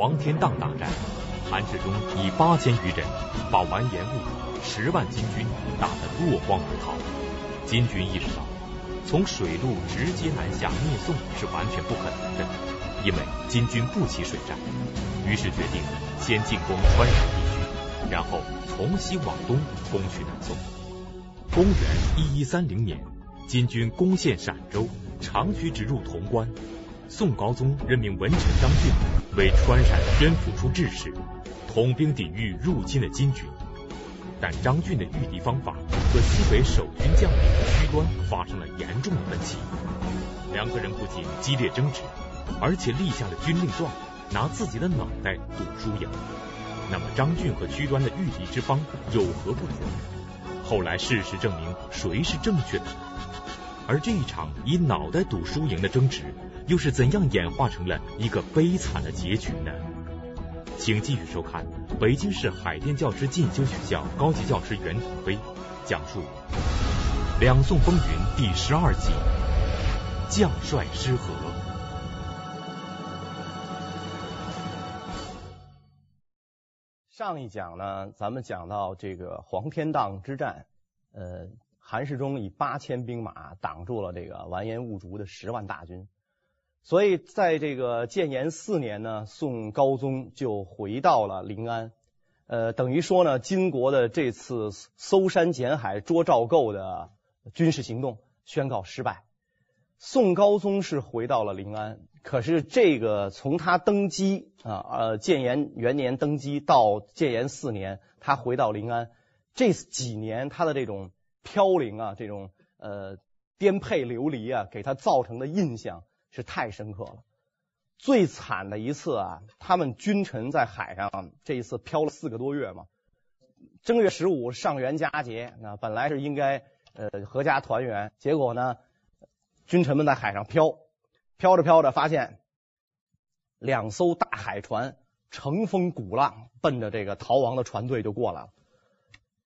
黄天荡大战，韩世忠以八千余人把完颜兀十万金军打得落荒而逃。金军意识到，从水路直接南下灭宋是完全不可能的，因为金军不起水战，于是决定先进攻川陕地区，然后从西往东攻取南宋。公元一一三零年，金军攻陷陕州，长驱直入潼关。宋高宗任命文臣张俊为川陕宣抚处制使，统兵抵御入侵的金军。但张俊的御敌方法和西北守军将领屈端发生了严重的分歧，两个人不仅激烈争执，而且立下了军令状，拿自己的脑袋赌输赢。那么张俊和屈端的御敌之方有何不同？后来事实证明谁是正确的？而这一场以脑袋赌输赢的争执，又是怎样演化成了一个悲惨的结局呢？请继续收看北京市海淀教师进修学校高级教师袁腾飞讲述《两宋风云》第十二集：将帅失和。上一讲呢，咱们讲到这个黄天荡之战，呃，韩世忠以八千兵马挡住了这个完颜兀术的十万大军。所以，在这个建炎四年呢，宋高宗就回到了临安，呃，等于说呢，金国的这次搜山捡海捉赵构的军事行动宣告失败。宋高宗是回到了临安，可是这个从他登基啊，呃，建炎元年登基到建炎四年，他回到临安，这几年他的这种飘零啊，这种呃颠沛流离啊，给他造成的印象。是太深刻了。最惨的一次啊，他们君臣在海上这一次漂了四个多月嘛。正月十五上元佳节，那本来是应该呃阖家团圆，结果呢，君臣们在海上漂，漂着漂着发现两艘大海船乘风鼓浪，奔着这个逃亡的船队就过来了，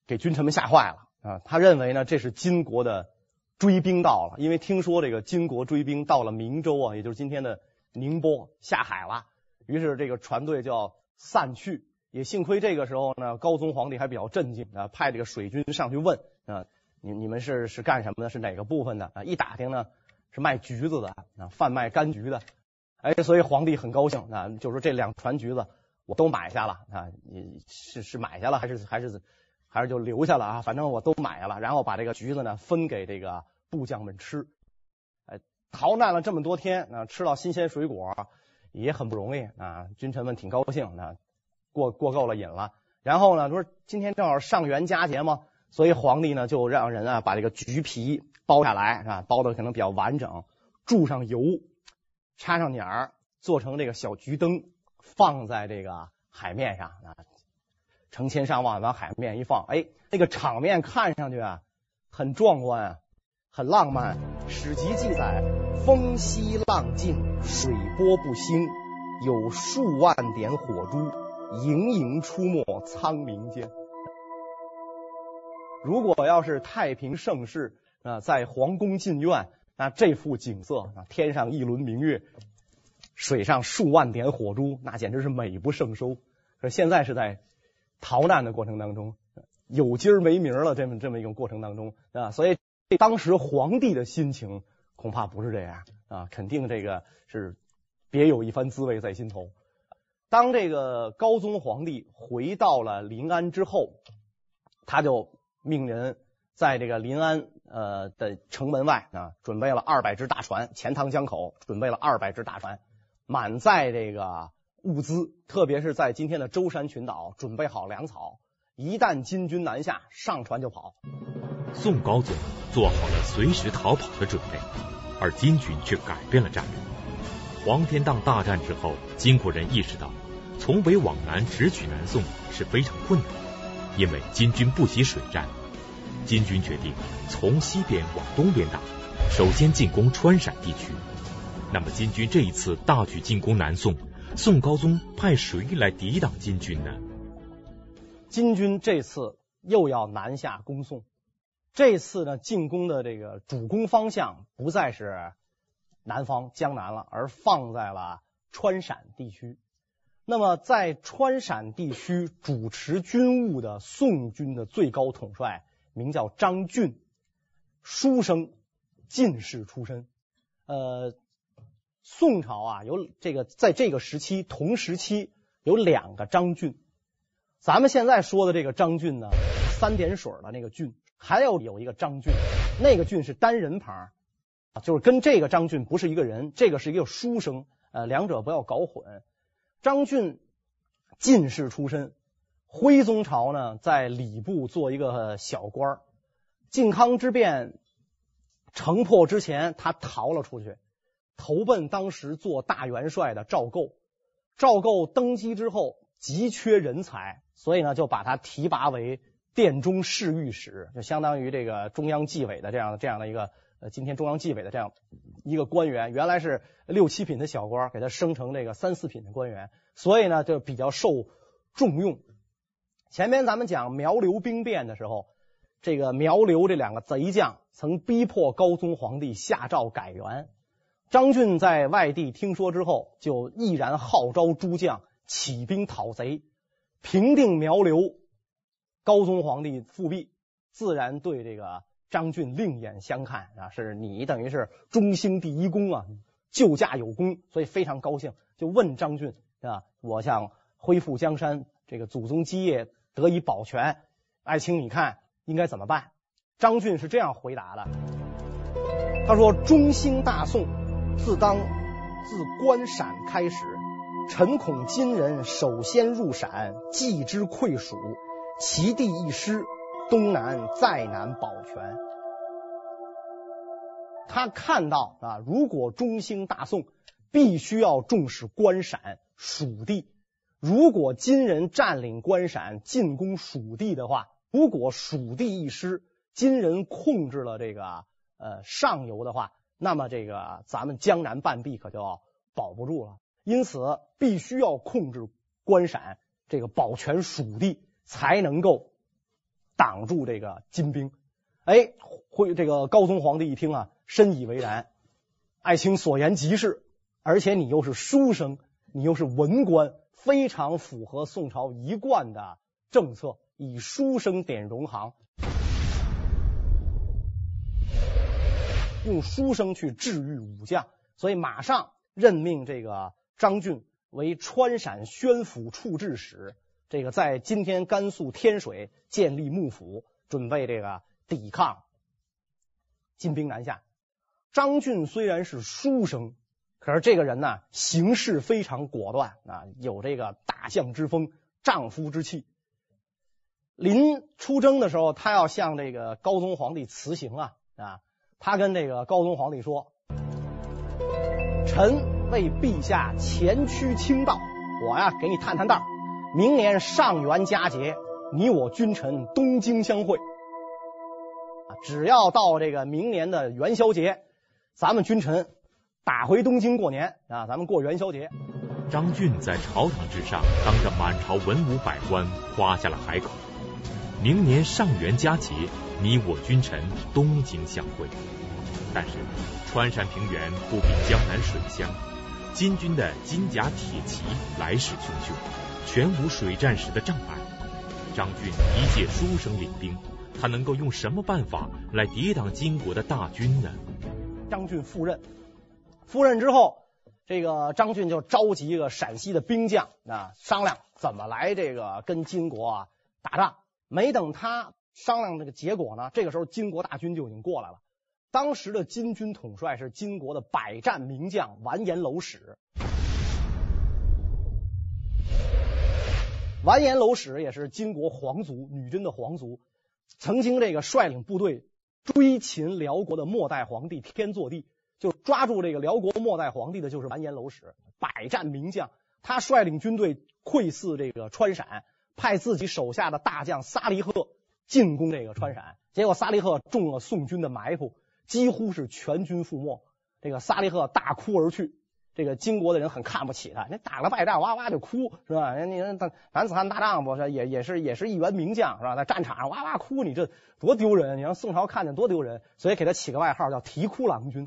给君臣们吓坏了啊！他认为呢，这是金国的。追兵到了，因为听说这个金国追兵到了明州啊，也就是今天的宁波下海了，于是这个船队就要散去。也幸亏这个时候呢，高宗皇帝还比较镇静啊，派这个水军上去问啊，你你们是是干什么的？是哪个部分的啊？一打听呢，是卖橘子的啊，贩卖柑橘的。哎，所以皇帝很高兴啊，就说这两船橘子我都买下了啊，你是是买下了还是还是？还是就留下了啊，反正我都买了，然后把这个橘子呢分给这个部将们吃。哎，逃难了这么多天啊，吃到新鲜水果也很不容易啊，君臣们挺高兴啊，过过够了瘾了。然后呢，说今天正好上元佳节嘛，所以皇帝呢就让人啊把这个橘皮剥下来啊，剥的可能比较完整，注上油，插上捻儿，做成这个小橘灯，放在这个海面上啊。成千上万往海面一放，哎，那个场面看上去啊，很壮观啊，很浪漫。史籍记载，风息浪静，水波不兴，有数万点火珠，盈盈出没苍冥间。如果要是太平盛世啊，在皇宫禁苑，那这幅景色啊，天上一轮明月，水上数万点火珠，那简直是美不胜收。可现在是在。逃难的过程当中，有今儿没明儿了，这么这么一个过程当中啊，所以当时皇帝的心情恐怕不是这样啊，肯定这个是别有一番滋味在心头。当这个高宗皇帝回到了临安之后，他就命人在这个临安呃的城门外啊，准备了二百只大船，钱塘江口准备了二百只大船，满载这个。物资，特别是在今天的舟山群岛，准备好粮草，一旦金军南下，上船就跑。宋高宗做好了随时逃跑的准备，而金军却改变了战略。黄天荡大战之后，金国人意识到，从北往南直取南宋是非常困难，因为金军不起水战。金军决定从西边往东边打，首先进攻川陕地区。那么，金军这一次大举进攻南宋。宋高宗派谁来抵挡金军呢？金军这次又要南下攻宋，这次呢进攻的这个主攻方向不再是南方江南了，而放在了川陕地区。那么在川陕地区主持军务的宋军的最高统帅名叫张俊，书生，进士出身。呃，宋朝啊，有这个在这个时期同时期有两个张俊。咱们现在说的这个张俊呢，三点水的那个俊，还有有一个张俊，那个俊是单人旁，就是跟这个张俊不是一个人，这个是一个书生，呃，两者不要搞混。张俊进士出身，徽宗朝呢，在礼部做一个小官儿。靖康之变城破之前，他逃了出去，投奔当时做大元帅的赵构。赵构登基之后急缺人才，所以呢，就把他提拔为殿中侍御史，就相当于这个中央纪委的这样的这样的一个呃，今天中央纪委的这样一个官员。原来是。六七品的小官，给他升成这个三四品的官员，所以呢就比较受重用。前面咱们讲苗刘兵变的时候，这个苗刘这两个贼将曾逼迫高宗皇帝下诏改元。张俊在外地听说之后，就毅然号召诸将起兵讨贼，平定苗刘。高宗皇帝复辟，自然对这个张俊另眼相看啊，是你等于是中兴第一功啊。救驾有功，所以非常高兴，就问张俊啊，我想恢复江山，这个祖宗基业得以保全，爱卿你看应该怎么办？张俊是这样回答的，他说：“中兴大宋，自当自关陕开始，臣恐金人首先入陕，继之溃蜀，其地一失，东南再难保全。”他看到啊，如果中兴大宋，必须要重视关陕蜀地。如果金人占领关陕，进攻蜀地的话，如果蜀地一失，金人控制了这个呃上游的话，那么这个咱们江南半壁可就要保不住了。因此，必须要控制关陕，这个保全蜀地，才能够挡住这个金兵。哎，会这个高宗皇帝一听啊。深以为然，爱卿所言极是，而且你又是书生，你又是文官，非常符合宋朝一贯的政策，以书生点荣行，用书生去治愈武将，所以马上任命这个张俊为川陕宣抚处置使，这个在今天甘肃天水建立幕府，准备这个抵抗金兵南下。张俊虽然是书生，可是这个人呢，行事非常果断啊，有这个大将之风、丈夫之气。临出征的时候，他要向这个高宗皇帝辞行啊啊，他跟这个高宗皇帝说：“臣为陛下前驱清道，我呀给你探探道，明年上元佳节，你我君臣东京相会，只要到这个明年的元宵节。”咱们君臣打回东京过年啊！咱们过元宵节。张俊在朝堂之上，当着满朝文武百官夸下了海口。明年上元佳节，你我君臣东京相会。但是川陕平原不比江南水乡，金军的金甲铁骑来势汹汹，全无水战时的障碍。张俊一介书生领兵，他能够用什么办法来抵挡金国的大军呢？张俊赴任，赴任之后，这个张俊就召集一个陕西的兵将啊，商量怎么来这个跟金国啊打仗。没等他商量这个结果呢，这个时候金国大军就已经过来了。当时的金军统帅是金国的百战名将完颜娄史，完颜娄史也是金国皇族，女真的皇族，曾经这个率领部队。追擒辽国的末代皇帝天祚帝，就抓住这个辽国末代皇帝的就是完颜娄史，百战名将。他率领军队窥伺这个川陕，派自己手下的大将萨利赫进攻这个川陕，结果萨利赫中了宋军的埋伏，几乎是全军覆没。这个萨利赫大哭而去。这个金国的人很看不起他，你打了败仗哇哇就哭是吧？人家男男子汉大丈夫是也也是也是一员名将是吧？在战场上哇哇哭，你这多丢人！你让宋朝看见多丢人，所以给他起个外号叫啼哭郎君。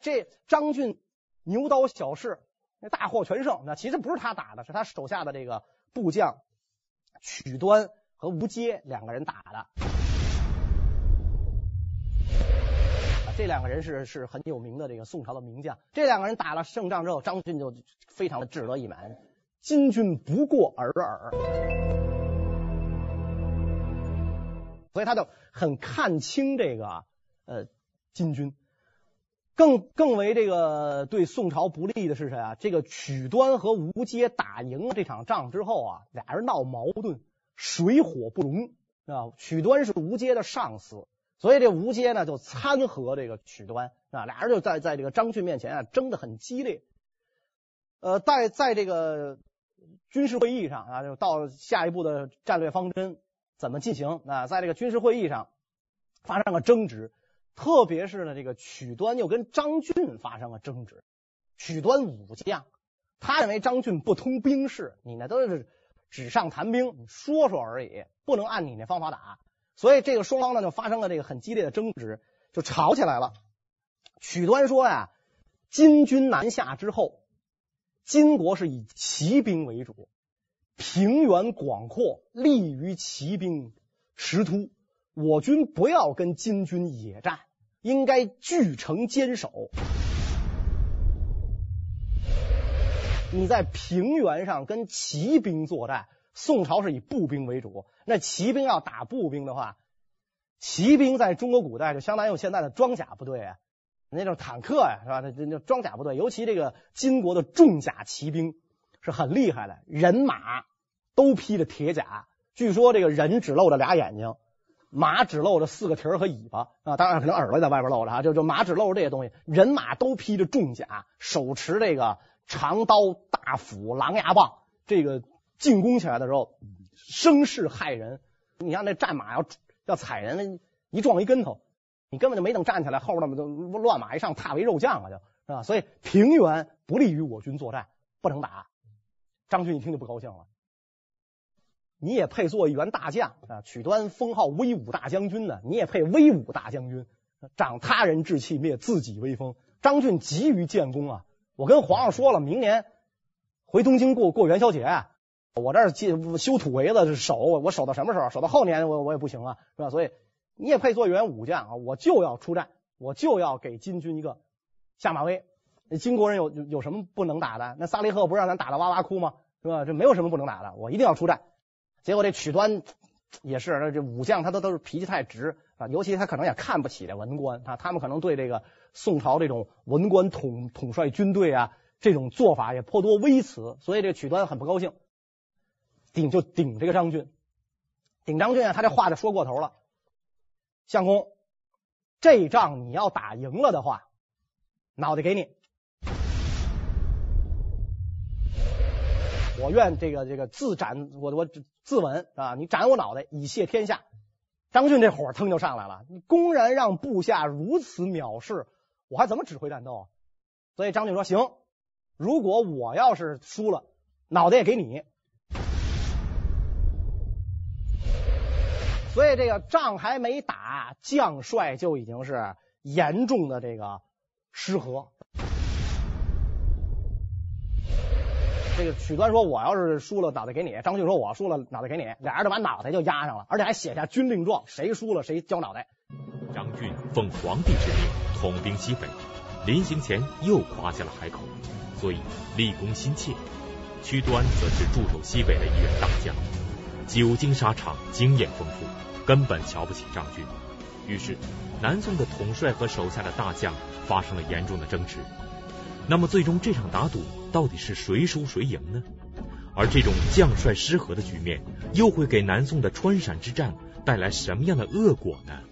这张俊牛刀小试，那大获全胜。那其实不是他打的，是他手下的这个部将曲端和吴阶两个人打的。这两个人是是很有名的这个宋朝的名将。这两个人打了胜仗之后，张俊就非常的志得意满，金军不过尔尔，所以他就很看清这个呃金军。更更为这个对宋朝不利的是谁啊？这个曲端和吴阶打赢了这场仗之后啊，俩人闹矛盾，水火不容啊。曲端是吴阶的上司。所以这吴阶呢就参合这个曲端啊，俩人就在在这个张俊面前啊争得很激烈。呃，在在这个军事会议上啊，就到下一步的战略方针怎么进行啊，在这个军事会议上发生了争执，特别是呢这个曲端又跟张俊发生了争执。曲端武将，他认为张俊不通兵事，你那都是纸上谈兵，说说而已，不能按你那方法打。所以这个双方呢就发生了这个很激烈的争执，就吵起来了。曲端说呀，金军南下之后，金国是以骑兵为主，平原广阔，利于骑兵实突。我军不要跟金军野战，应该据城坚守。你在平原上跟骑兵作战。宋朝是以步兵为主，那骑兵要打步兵的话，骑兵在中国古代就相当于现在的装甲部队啊，那种坦克呀，是吧？那那装甲部队，尤其这个金国的重甲骑兵是很厉害的，人马都披着铁甲，据说这个人只露着俩眼睛，马只露着四个蹄儿和尾巴啊，当然可能耳朵在外边露着啊，就就马只露着这些东西，人马都披着重甲，手持这个长刀、大斧、狼牙棒，这个。进攻起来的时候，声势骇人。你像那战马要要踩人，一撞一跟头，你根本就没等站起来，后边那么多乱马一上，踏为肉酱了，就是吧？所以平原不利于我军作战，不能打。张俊一听就不高兴了。你也配做一员大将啊？曲端封号威武大将军呢，你也配威武大将军？长他人志气，灭自己威风。张俊急于建功啊！我跟皇上说了，明年回东京过过元宵节。我这儿修土围子守，我守到什么时候？守到后年我我也不行啊，是吧？所以你也配做一员武将啊！我就要出战，我就要给金军一个下马威。那金国人有有什么不能打的？那萨利赫不是让咱打的哇哇哭吗？是吧？这没有什么不能打的，我一定要出战。结果这曲端也是，这武将他都都是脾气太直啊，尤其他可能也看不起这文官啊，他们可能对这个宋朝这种文官统统帅军队啊这种做法也颇多微词，所以这曲端很不高兴。顶就顶这个张俊，顶张俊啊，他这话就说过头了。相公，这仗你要打赢了的话，脑袋给你，我愿这个这个自斩我我自刎啊！你斩我脑袋以谢天下。张俊这火腾就上来了，你公然让部下如此藐视，我还怎么指挥战斗？所以张俊说：行，如果我要是输了，脑袋也给你。所以这个仗还没打，将帅就已经是严重的这个失和。这个曲端说：“我要是输了，脑袋给你。”张俊说：“我输了，脑袋给你。”俩人就把脑袋就押上了，而且还写下军令状，谁输了谁交脑袋。张俊奉皇帝之命统兵西北，临行前又夸下了海口，所以立功心切。曲端则是驻守西北的一员大将。久经沙场，经验丰富，根本瞧不起张俊。于是，南宋的统帅和手下的大将发生了严重的争执。那么，最终这场打赌到底是谁输谁赢呢？而这种将帅失和的局面，又会给南宋的川陕之战带来什么样的恶果呢？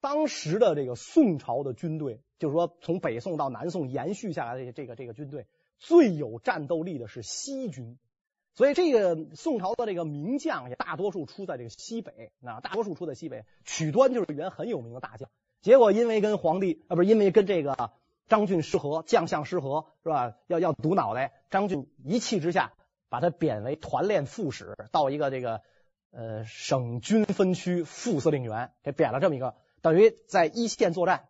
当时的这个宋朝的军队，就是说从北宋到南宋延续下来的这个这个军队，最有战斗力的是西军。所以，这个宋朝的这个名将也大多数出在这个西北，啊，大多数出在西北。曲端就是原很有名的大将，结果因为跟皇帝啊，不是因为跟这个张俊失和，将相失和，是吧？要要赌脑袋，张俊一气之下把他贬为团练副使，到一个这个呃省军分区副司令员，给贬了这么一个，等于在一线作战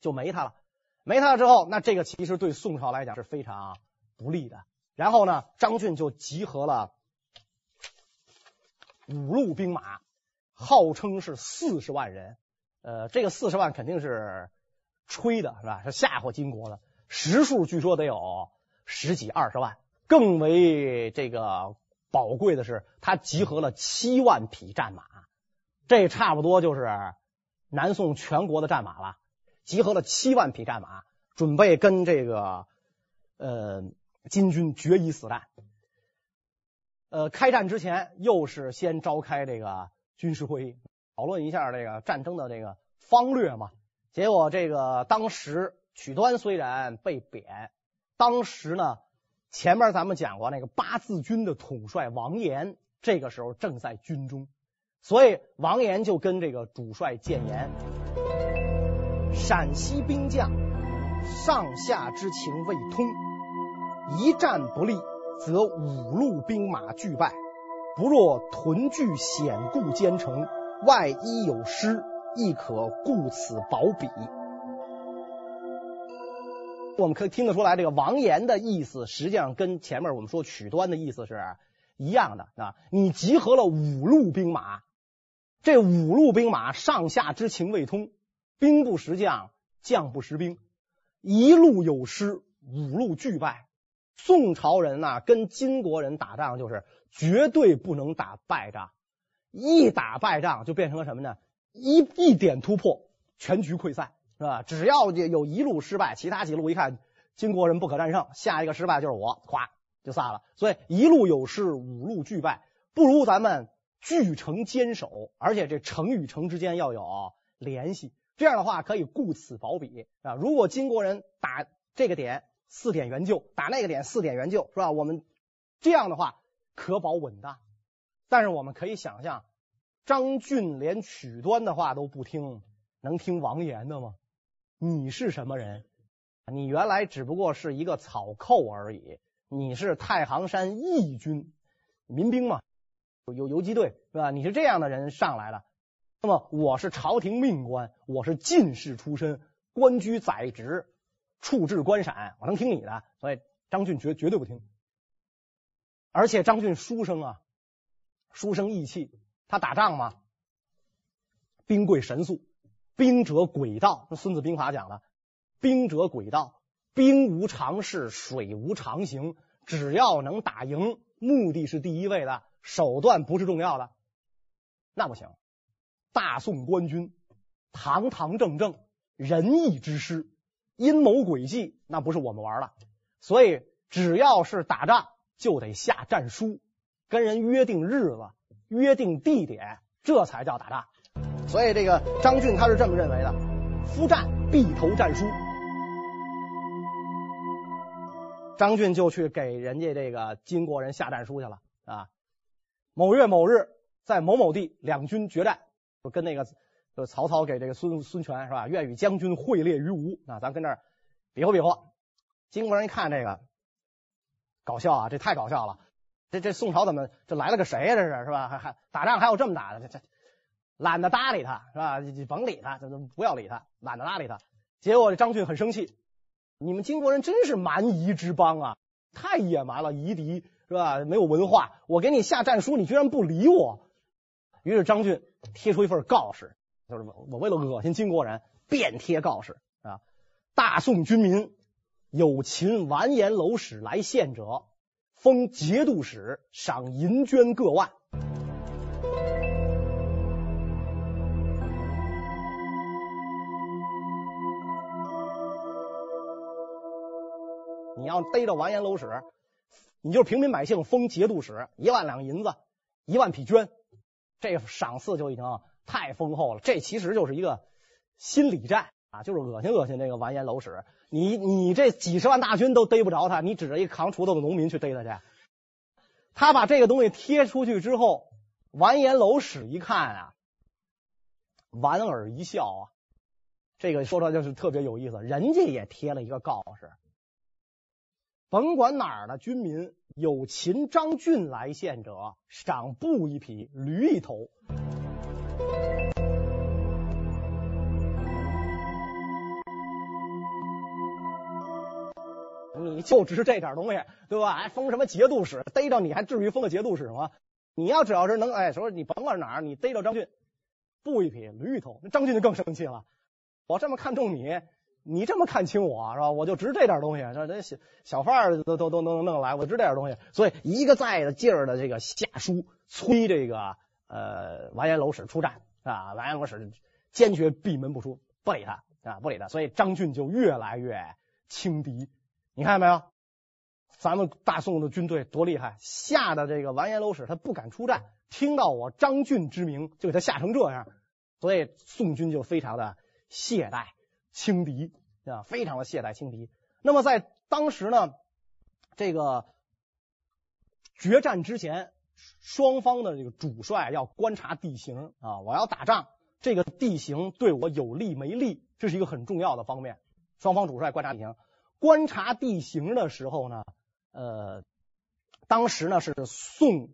就没他了。没他了之后，那这个其实对宋朝来讲是非常不利的。然后呢，张俊就集合了五路兵马，号称是四十万人。呃，这个四十万肯定是吹的，是吧？是吓唬金国的。实数据说得有十几二十万。更为这个宝贵的是，他集合了七万匹战马，这差不多就是南宋全国的战马了。集合了七万匹战马，准备跟这个呃金军决一死战。呃，开战之前又是先召开这个军事会议，讨论一下这个战争的这个方略嘛。结果这个当时曲端虽然被贬，当时呢。前面咱们讲过，那个八字军的统帅王延，这个时候正在军中，所以王延就跟这个主帅谏言：陕西兵将上下之情未通，一战不利，则五路兵马俱败；不若屯聚险固坚城，外一有失，亦可顾此保彼。我们可以听得出来，这个王延的意思实际上跟前面我们说曲端的意思是一样的啊。你集合了五路兵马，这五路兵马上下之情未通，兵不识将，将不识兵，一路有失，五路俱败。宋朝人呐，跟金国人打仗就是绝对不能打败仗，一打败仗就变成了什么呢？一一点突破，全局溃散。是吧？只要有一路失败，其他几路一看金国人不可战胜，下一个失败就是我，咵就散了。所以一路有失，五路俱败，不如咱们据城坚守，而且这城与城之间要有联系，这样的话可以顾此保彼啊。如果金国人打这个点四点援救，打那个点四点援救，是吧？我们这样的话可保稳当。但是我们可以想象，张俊连曲端的话都不听，能听王延的吗？你是什么人？你原来只不过是一个草寇而已。你是太行山义军民兵嘛，有游击队是吧？你是这样的人上来了。那么我是朝廷命官，我是进士出身，官居宰执，处置官闪，我能听你的。所以张俊绝绝对不听。而且张俊书生啊，书生意气，他打仗嘛，兵贵神速。兵者诡道，那《孙子兵法》讲的，兵者诡道，兵无常势，水无常形。只要能打赢，目的是第一位的，手段不是重要的，那不行。大宋官军堂堂正正，仁义之师，阴谋诡计，那不是我们玩的。所以，只要是打仗，就得下战书，跟人约定日子，约定地点，这才叫打仗。所以这个张俊他是这么认为的：夫战必投战书。张俊就去给人家这个金国人下战书去了啊。某月某日，在某某地，两军决战，就跟那个就曹操给这个孙孙权是吧？愿与将军会列于吴啊，咱跟这儿比划比划。金国人一看这个搞笑啊，这太搞笑了。这这宋朝怎么这来了个谁呀？这是是吧？还还打仗还有这么打的？这这。懒得搭理他，是吧？你你甭理他，就不要理他，懒得搭理他。结果张俊很生气，你们金国人真是蛮夷之邦啊，太野蛮了，夷狄是吧？没有文化，我给你下战书，你居然不理我。于是张俊贴出一份告示，就是我为了恶心金国人，遍贴告示啊。大宋军民有擒完颜娄使来献者，封节度使，赏银绢各万。你要逮着完颜娄使，你就是平民百姓，封节度使一万两银子，一万匹绢，这赏赐就已经太丰厚了。这其实就是一个心理战啊，就是恶心恶心这个完颜娄使。你你这几十万大军都逮不着他，你指着一个扛锄头的农民去逮他去。他把这个东西贴出去之后，完颜娄使一看啊，莞尔一笑啊，这个说出来就是特别有意思，人家也贴了一个告示。甭管哪儿的军民有擒张俊来献者，赏布一匹，驴一头。就值这点东西，对吧？还封什么节度使？逮着你还至于封个节度使吗？你要只要是能哎，说你甭管哪儿，你逮着张俊，布一匹驴一头，那张俊就更生气了。我这么看重你，你这么看轻我，是吧？我就值这点东西，这这小小贩儿都都都能弄来，我值这点东西。所以一个再的劲儿的这个下书催这个呃完颜楼使出战啊，完颜楼使坚决闭门不出，不理他啊，不理他。所以张俊就越来越轻敌。你看见没有？咱们大宋的军队多厉害，吓得这个完颜娄使他不敢出战。听到我张俊之名，就给他吓成这样，所以宋军就非常的。懈怠轻敌啊，非常的懈怠轻敌。那么在当时呢，这个决战之前，双方的这个主帅要观察地形啊，我要打仗，这个地形对我有利没利，这是一个很重要的方面。双方主帅观察地形，观察地形的时候呢，呃，当时呢是宋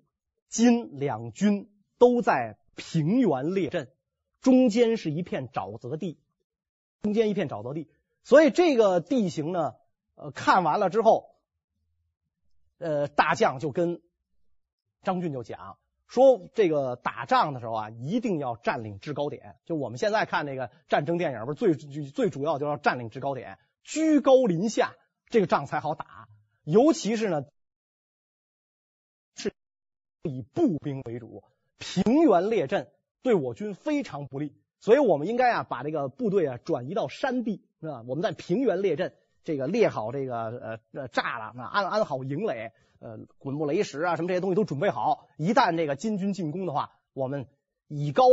金两军都在平原列阵，中间是一片沼泽地。中间一片沼泽地，所以这个地形呢，呃，看完了之后，呃，大将就跟张俊就讲说，这个打仗的时候啊，一定要占领制高点。就我们现在看那个战争电影，不是最最主要就要占领制高点，居高临下，这个仗才好打。尤其是呢，是以步兵为主，平原列阵对我军非常不利。所以我们应该啊，把这个部队啊转移到山地，是吧？我们在平原列阵，这个列好这个呃呃栅栏，安安好营垒，呃，滚木雷石啊，什么这些东西都准备好。一旦这个金军进攻的话，我们以高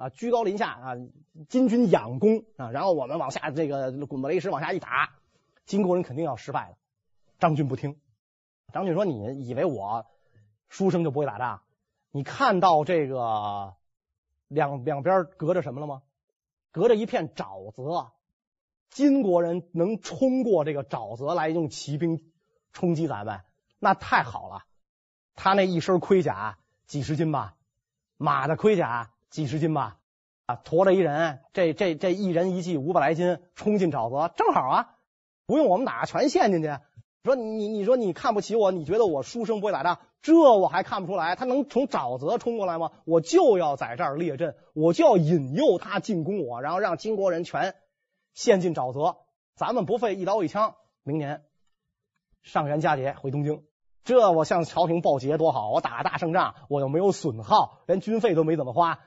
啊居高临下啊，金军仰攻啊，然后我们往下这个滚木雷石往下一打，金国人肯定要失败了。张俊不听，张俊说：“你以为我书生就不会打仗？你看到这个？”两两边隔着什么了吗？隔着一片沼泽，金国人能冲过这个沼泽来用骑兵冲击咱们，那太好了。他那一身盔甲几十斤吧，马的盔甲几十斤吧，啊，驮着一人，这这这一人一骑五百来斤，冲进沼泽正好啊，不用我们打，全陷进去。说你你说你看不起我，你觉得我书生不会打仗？这我还看不出来，他能从沼泽冲过来吗？我就要在这儿列阵，我就要引诱他进攻我，然后让金国人全陷进沼泽。咱们不费一刀一枪，明年上元佳节回东京，这我向朝廷报捷多好！我打大胜仗，我又没有损耗，连军费都没怎么花，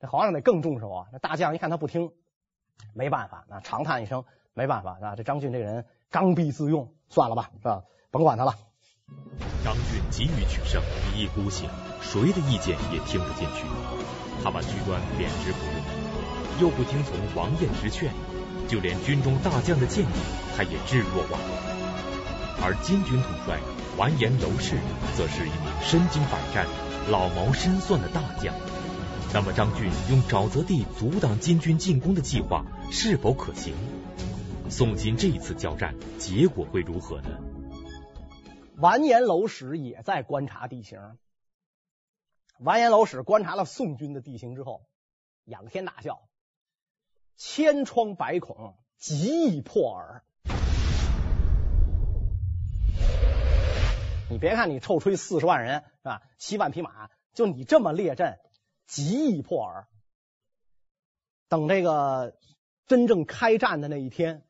这皇上得更重视我。那大将一看他不听，没办法，那长叹一声，没办法啊！这张俊这个人刚愎自用，算了吧，是吧？甭管他了。张俊急于取胜，一意孤行，谁的意见也听不进去。他把居官贬职不用，又不听从王彦之劝，就连军中大将的建议，他也置若罔闻。而金军统帅完颜楼氏，则是一名身经百战、老谋深算的大将。那么，张俊用沼泽地阻挡金军进攻的计划是否可行？宋金这一次交战，结果会如何呢？完颜楼使也在观察地形。完颜楼使观察了宋军的地形之后，仰天大笑：“千疮百孔，极易破耳。”你别看你臭吹四十万人是吧，七万匹马，就你这么列阵，极易破耳。等这个真正开战的那一天，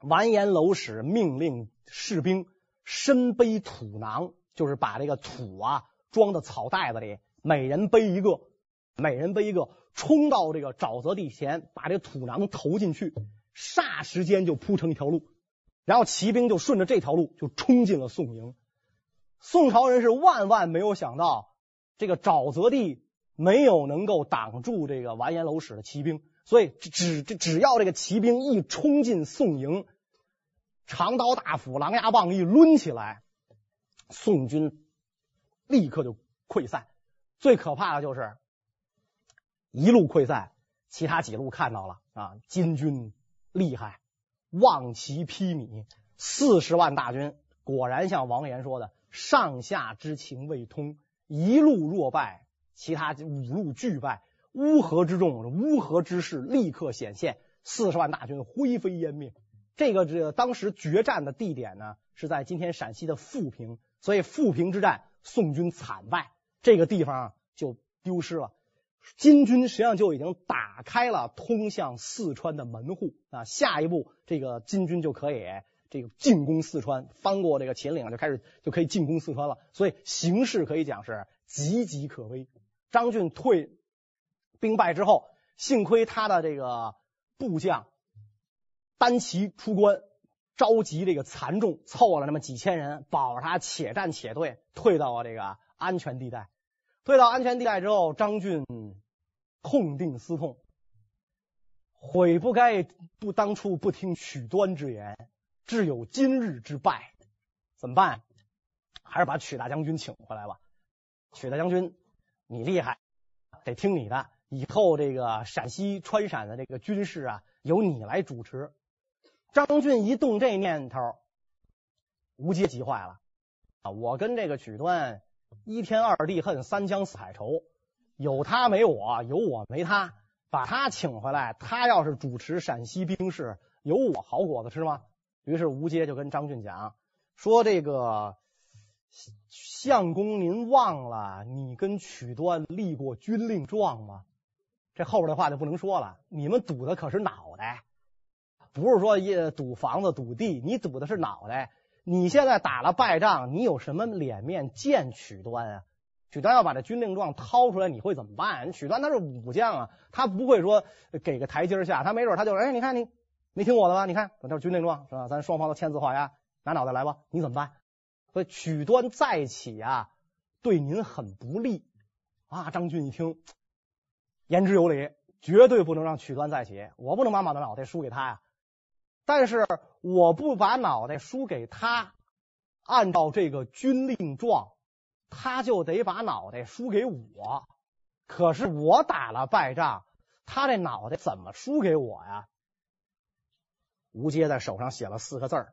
完颜楼使命令士兵。身背土囊，就是把这个土啊装到草袋子里，每人背一个，每人背一个，冲到这个沼泽地前，把这土囊投进去，霎时间就铺成一条路，然后骑兵就顺着这条路就冲进了宋营。宋朝人是万万没有想到，这个沼泽地没有能够挡住这个完颜楼使的骑兵，所以只只只要这个骑兵一冲进宋营。长刀大斧、狼牙棒一抡起来，宋军立刻就溃散。最可怕的就是一路溃散，其他几路看到了啊，金军厉害，望其披靡，四十万大军果然像王延说的，上下之情未通，一路落败，其他五路俱败，乌合之众、乌合之势立刻显现，四十万大军灰飞烟灭。这个这个当时决战的地点呢是在今天陕西的富平，所以富平之战宋军惨败，这个地方就丢失了。金军实际上就已经打开了通向四川的门户啊，下一步这个金军就可以这个进攻四川，翻过这个秦岭就开始就可以进攻四川了。所以形势可以讲是岌岌可危。张俊退兵败之后，幸亏他的这个部将单骑出关，召集这个残众，凑了那么几千人，保着他且战且退，退到了这个安全地带。退到安全地带之后，张俊痛定思痛，悔不该不当初不听许端之言，致有今日之败。怎么办？还是把曲大将军请回来吧。曲大将军，你厉害，得听你的。以后这个陕西川陕的这个军事啊，由你来主持。张俊一动这念头，吴阶急坏了啊！我跟这个曲端。一天二地恨，三江四海愁，有他没我，有我没他，把他请回来，他要是主持陕西兵事，有我好果子吃吗？于是吴阶就跟张俊讲说：“这个相公，您忘了你跟曲端立过军令状吗？这后边的话就不能说了。你们赌的可是脑袋，不是说一赌房子赌地，你赌的是脑袋。”你现在打了败仗，你有什么脸面见曲端啊？曲端要把这军令状掏出来，你会怎么办？曲端他是武将啊，他不会说给个台阶下，他没准他就哎，你看你没听我的吧？你看这是军令状是吧？咱双方都签字画押，拿脑袋来吧，你怎么办？所以曲端再起啊，对您很不利啊。张俊一听，言之有理，绝对不能让曲端再起，我不能把马的脑袋输给他呀。但是我不把脑袋输给他，按照这个军令状，他就得把脑袋输给我。可是我打了败仗，他这脑袋怎么输给我呀？吴阶在手上写了四个字，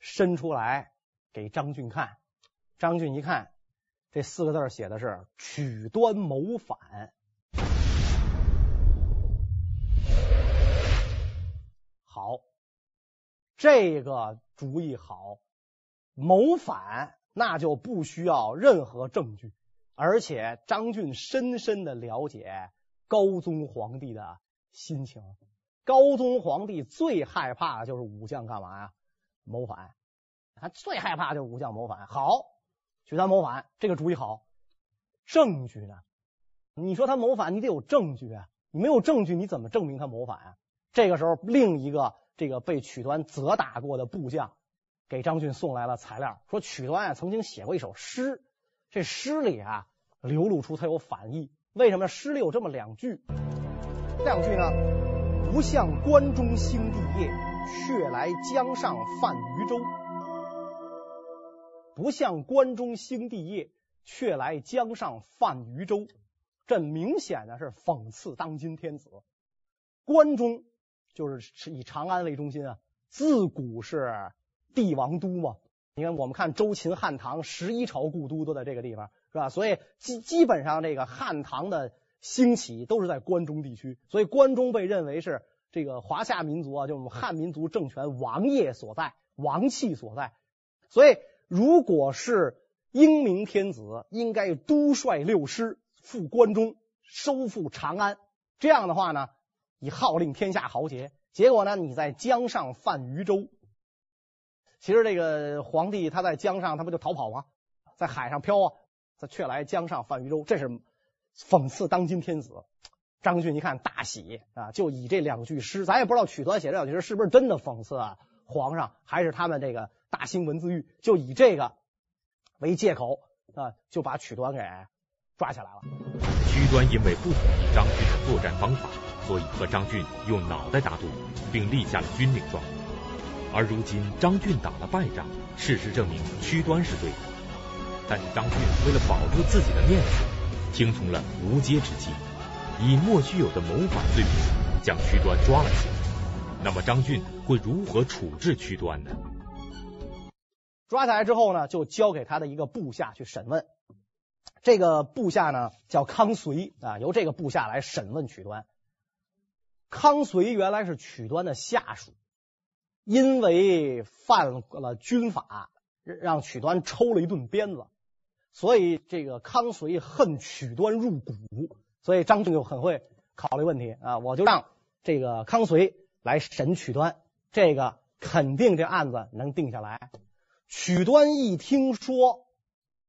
伸出来给张俊看。张俊一看，这四个字写的是“曲端谋反”。好。这个主意好，谋反那就不需要任何证据，而且张俊深深的了解高宗皇帝的心情。高宗皇帝最害怕的就是武将干嘛呀？谋反，他最害怕就是武将谋反。好，许他谋反，这个主意好。证据呢？你说他谋反，你得有证据啊！你没有证据，你怎么证明他谋反啊？这个时候，另一个。这个被曲端责打过的部将，给张俊送来了材料，说曲端啊曾经写过一首诗，这诗里啊流露出他有反意。为什么诗里有这么两句？两句呢？不向关中兴帝业，却来江上泛渔舟。不向关中兴帝业，却来江上泛渔舟。这明显的是讽刺当今天子。关中。就是以长安为中心啊，自古是帝王都嘛。你看，我们看周秦汉唐十一朝故都都在这个地方，是吧？所以基基本上这个汉唐的兴起都是在关中地区，所以关中被认为是这个华夏民族啊，就我们汉民族政权王业所在、王气所在。所以，如果是英明天子，应该督率六师赴关中，收复长安。这样的话呢？以号令天下豪杰，结果呢？你在江上泛渔舟。其实这个皇帝他在江上，他不就逃跑吗？在海上漂啊，他却来江上泛渔舟，这是讽刺当今天子。张俊一看大喜啊，就以这两句诗，咱也不知道曲端写这两句诗是不是真的讽刺啊皇上，还是他们这个大兴文字狱，就以这个为借口啊，就把曲端给抓起来了。曲端因为不同意张俊的作战方法。所以和张俊用脑袋打赌，并立下了军令状。而如今张俊打了败仗，事实证明曲端是对的。但是张俊为了保住自己的面子，听从了吴阶之计，以莫须有的谋反罪名将曲端抓了起来。那么张俊会如何处置曲端呢？抓起来之后呢，就交给他的一个部下去审问。这个部下呢叫康随啊，由这个部下来审问曲端。康随原来是曲端的下属，因为犯了军法，让曲端抽了一顿鞭子，所以这个康燧恨曲端入骨，所以张俊就很会考虑问题啊，我就让这个康燧来审曲端，这个肯定这案子能定下来。曲端一听说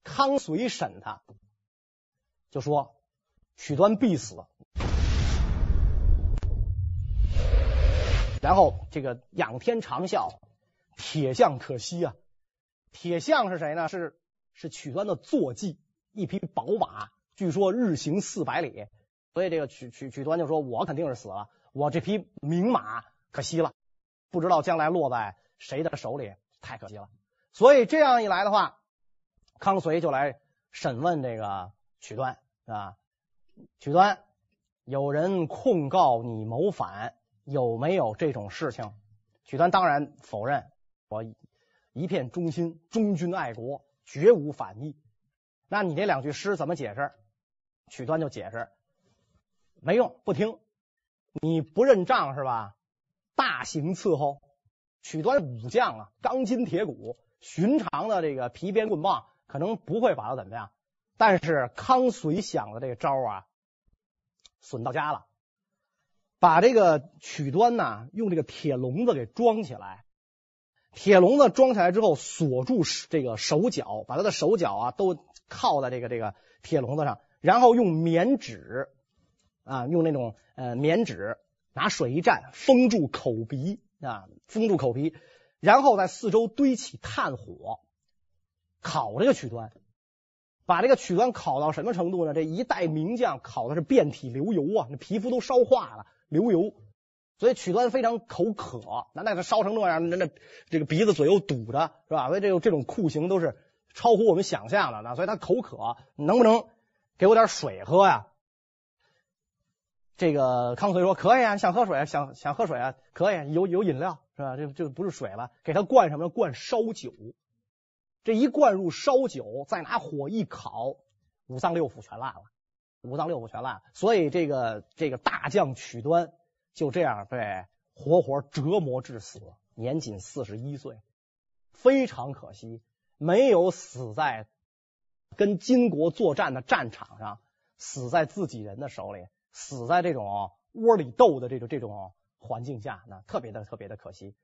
康随审他，就说曲端必死。然后这个仰天长啸，铁象可惜啊！铁象是谁呢？是是曲端的坐骑，一匹宝马，据说日行四百里。所以这个曲曲曲端就说：“我肯定是死了，我这匹名马可惜了，不知道将来落在谁的手里，太可惜了。”所以这样一来的话，康燧就来审问这个曲端啊，曲端，有人控告你谋反。有没有这种事情？曲端当然否认，我一片忠心，忠君爱国，绝无反意。那你这两句诗怎么解释？曲端就解释，没用，不听。你不认账是吧？大刑伺候。曲端武将啊，钢筋铁骨，寻常的这个皮鞭棍棒可能不会把他怎么样。但是康燧想的这个招啊，损到家了。把这个曲端呢，用这个铁笼子给装起来，铁笼子装起来之后锁住这个手脚，把他的手脚啊都靠在这个这个铁笼子上，然后用棉纸啊，用那种呃棉纸拿水一蘸，封住口鼻啊，封住口鼻，然后在四周堆起炭火，烤这个曲端，把这个曲端烤到什么程度呢？这一代名将烤的是遍体流油啊，那皮肤都烧化了。流油，所以曲端非常口渴，那那个烧成那样，那那这个鼻子嘴又堵着，是吧？所以这种这种酷刑都是超乎我们想象的，那所以他口渴，能不能给我点水喝呀？这个康燧说可以啊，想喝水啊，想想喝水啊，可以，有有饮料是吧？这这不是水了，给他灌什么？灌烧酒，这一灌入烧酒，再拿火一烤，五脏六腑全烂了。五脏六腑全烂，所以这个这个大将曲端就这样被活活折磨致死，年仅四十一岁，非常可惜，没有死在跟金国作战的战场上，死在自己人的手里，死在这种窝里斗的这种这种环境下，那特别的特别的可惜。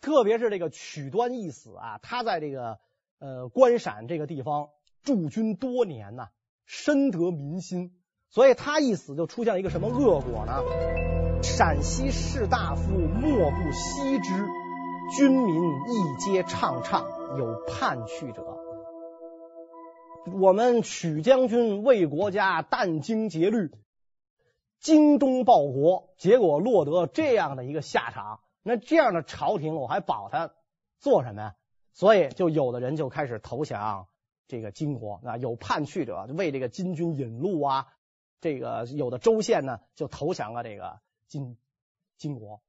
特别是这个曲端一死啊，他在这个呃关陕这个地方驻军多年呐。深得民心，所以他一死就出现了一个什么恶果呢？陕西士大夫莫不惜之，军民一皆怅怅，有叛去者。我们曲将军为国家殚精竭虑，精忠报国，结果落得这样的一个下场。那这样的朝廷，我还保他做什么呀？所以，就有的人就开始投降。这个金国啊，有叛去者为这个金军引路啊，这个有的州县呢就投降了这个金金国。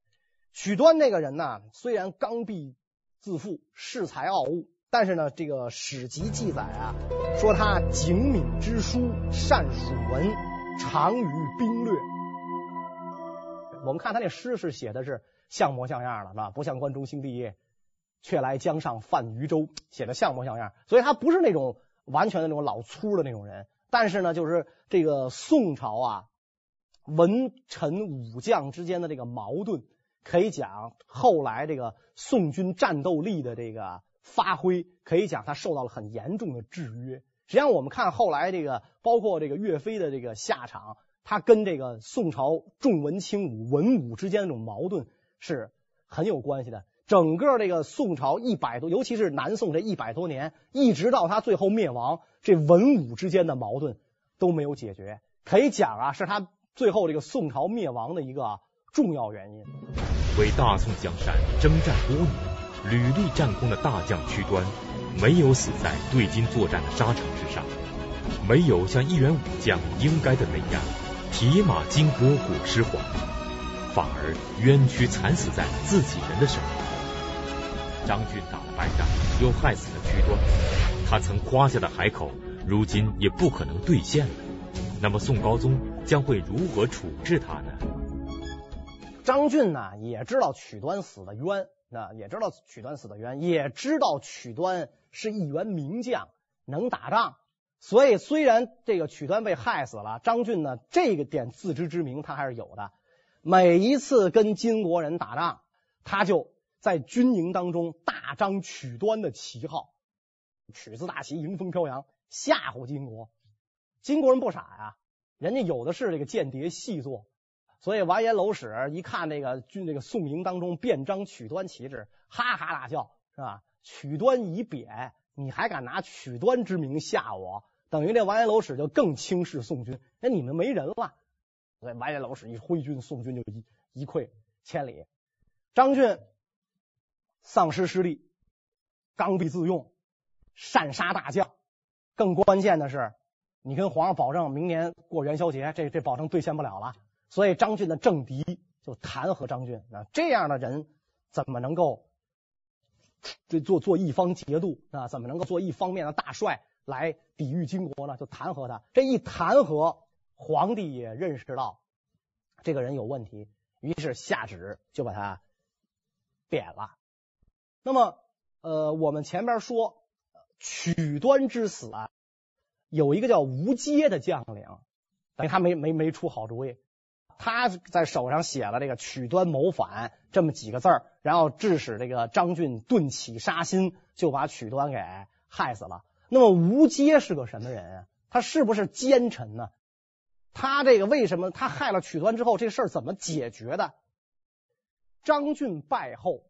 许端那个人呢，虽然刚愎自负、恃才傲物，但是呢，这个史籍记载啊，说他警敏之书，善属文，长于兵略。我们看他那诗是写的是像模像样的，是吧？不像关中兴帝业。却来江上泛渔舟，写的像模像样，所以他不是那种完全的那种老粗的那种人。但是呢，就是这个宋朝啊，文臣武将之间的这个矛盾，可以讲后来这个宋军战斗力的这个发挥，可以讲他受到了很严重的制约。实际上，我们看后来这个，包括这个岳飞的这个下场，他跟这个宋朝重文轻武、文武之间的这种矛盾是很有关系的。整个这个宋朝一百多，尤其是南宋这一百多年，一直到他最后灭亡，这文武之间的矛盾都没有解决，可以讲啊，是他最后这个宋朝灭亡的一个重要原因。为大宋江山征战多年、屡立战功的大将屈端，没有死在对金作战的沙场之上，没有像一员武将应该的那样，铁马金戈裹尸黄，反而冤屈惨死在自己人的手里。张俊打了败仗，又害死了屈端，他曾夸下的海口，如今也不可能兑现了。那么宋高宗将会如何处置他呢？张俊呢，也知道曲端死的冤，那也知道曲端死的冤，也知道曲端是一员名将，能打仗。所以虽然这个曲端被害死了，张俊呢这个点自知之明他还是有的。每一次跟金国人打仗，他就在军营当中大张曲端的旗号，曲子大旗迎风飘扬，吓唬金国。金国人不傻呀，人家有的是这个间谍细作。所以完颜娄使一看这个军这个宋营当中遍张曲端旗帜，哈哈大笑，是吧？曲端已贬，你还敢拿曲端之名吓我？等于这完颜娄使就更轻视宋军，那你们没人了。所以完颜娄使一挥军，宋军就一一溃千里。张俊丧失失利，刚愎自用，擅杀大将。更关键的是，你跟皇上保证明年过元宵节，这这保证兑现不了了。所以张俊的政敌就弹劾张俊啊，这样的人怎么能够这做做一方节度啊？怎么能够做一方面的大帅来抵御金国呢？就弹劾他。这一弹劾，皇帝也认识到这个人有问题，于是下旨就把他贬了。那么，呃，我们前边说曲端之死啊，有一个叫吴阶的将领，等于他没没没出好主意。他在手上写了这个“曲端谋反”这么几个字儿，然后致使这个张俊顿起杀心，就把曲端给害死了。那么吴阶是个什么人啊？他是不是奸臣呢？他这个为什么他害了曲端之后，这事儿怎么解决的？张俊败后，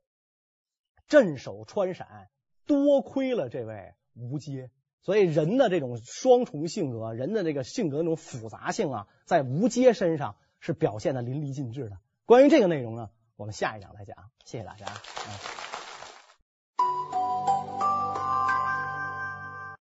镇守川陕，多亏了这位吴阶。所以人的这种双重性格，人的这个性格那种复杂性啊，在吴阶身上。是表现的淋漓尽致的。关于这个内容呢，我们下一讲再讲。谢谢大家。嗯